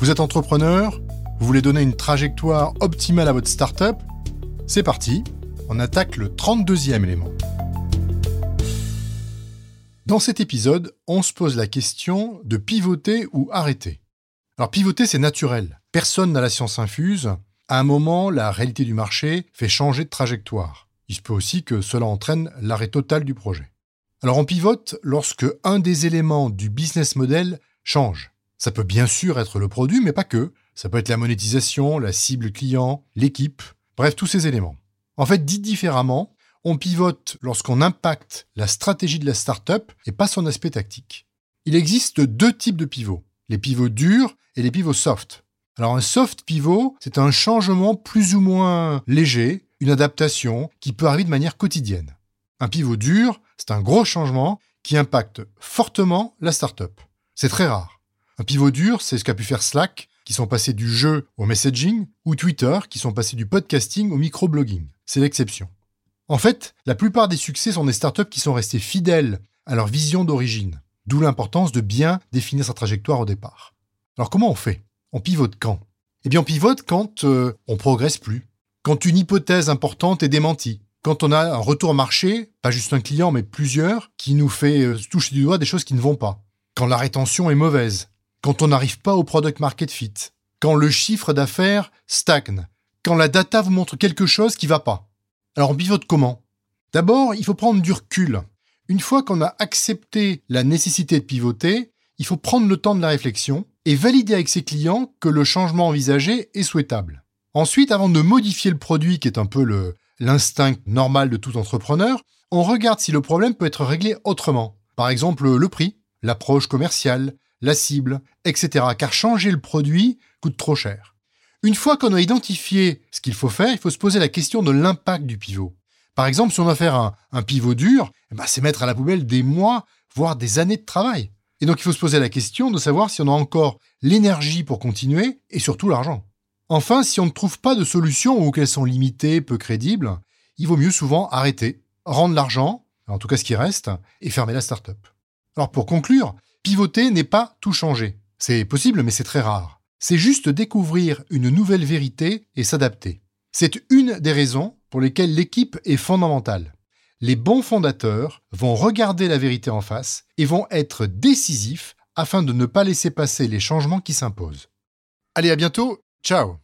Vous êtes entrepreneur Vous voulez donner une trajectoire optimale à votre startup C'est parti, on attaque le 32e élément. Dans cet épisode, on se pose la question de pivoter ou arrêter. Alors pivoter, c'est naturel. Personne n'a la science infuse. À un moment, la réalité du marché fait changer de trajectoire. Il se peut aussi que cela entraîne l'arrêt total du projet. Alors on pivote lorsque un des éléments du business model change. Ça peut bien sûr être le produit, mais pas que. Ça peut être la monétisation, la cible client, l'équipe, bref, tous ces éléments. En fait, dit différemment, on pivote lorsqu'on impacte la stratégie de la startup et pas son aspect tactique. Il existe deux types de pivots, les pivots durs et les pivots soft. Alors un soft pivot, c'est un changement plus ou moins léger, une adaptation qui peut arriver de manière quotidienne. Un pivot dur, c'est un gros changement qui impacte fortement la startup. C'est très rare. Un pivot dur, c'est ce qu'a pu faire Slack, qui sont passés du jeu au messaging, ou Twitter, qui sont passés du podcasting au microblogging. C'est l'exception. En fait, la plupart des succès sont des startups qui sont restées fidèles à leur vision d'origine, d'où l'importance de bien définir sa trajectoire au départ. Alors comment on fait? On pivote quand? Eh bien on pivote quand euh, on progresse plus, quand une hypothèse importante est démentie, quand on a un retour marché, pas juste un client mais plusieurs, qui nous fait euh, toucher du doigt des choses qui ne vont pas, quand la rétention est mauvaise, quand on n'arrive pas au product market fit, quand le chiffre d'affaires stagne, quand la data vous montre quelque chose qui va pas. Alors on pivote comment? D'abord, il faut prendre du recul. Une fois qu'on a accepté la nécessité de pivoter, il faut prendre le temps de la réflexion et valider avec ses clients que le changement envisagé est souhaitable. Ensuite, avant de modifier le produit, qui est un peu l'instinct normal de tout entrepreneur, on regarde si le problème peut être réglé autrement. Par exemple, le prix, l'approche commerciale, la cible, etc. Car changer le produit coûte trop cher. Une fois qu'on a identifié ce qu'il faut faire, il faut se poser la question de l'impact du pivot. Par exemple, si on va faire un, pivot dur, eh ben, c'est mettre à la poubelle des mois, voire des années de travail. Et donc il faut se poser la question de savoir si on a encore l'énergie pour continuer et surtout l'argent. Enfin, si on ne trouve pas de solution ou qu'elles sont limitées, peu crédibles, il vaut mieux souvent arrêter, rendre l'argent, en tout cas ce qui reste, et fermer la startup. Alors pour conclure, Pivoter n'est pas tout changer. C'est possible, mais c'est très rare. C'est juste découvrir une nouvelle vérité et s'adapter. C'est une des raisons pour lesquelles l'équipe est fondamentale. Les bons fondateurs vont regarder la vérité en face et vont être décisifs afin de ne pas laisser passer les changements qui s'imposent. Allez, à bientôt. Ciao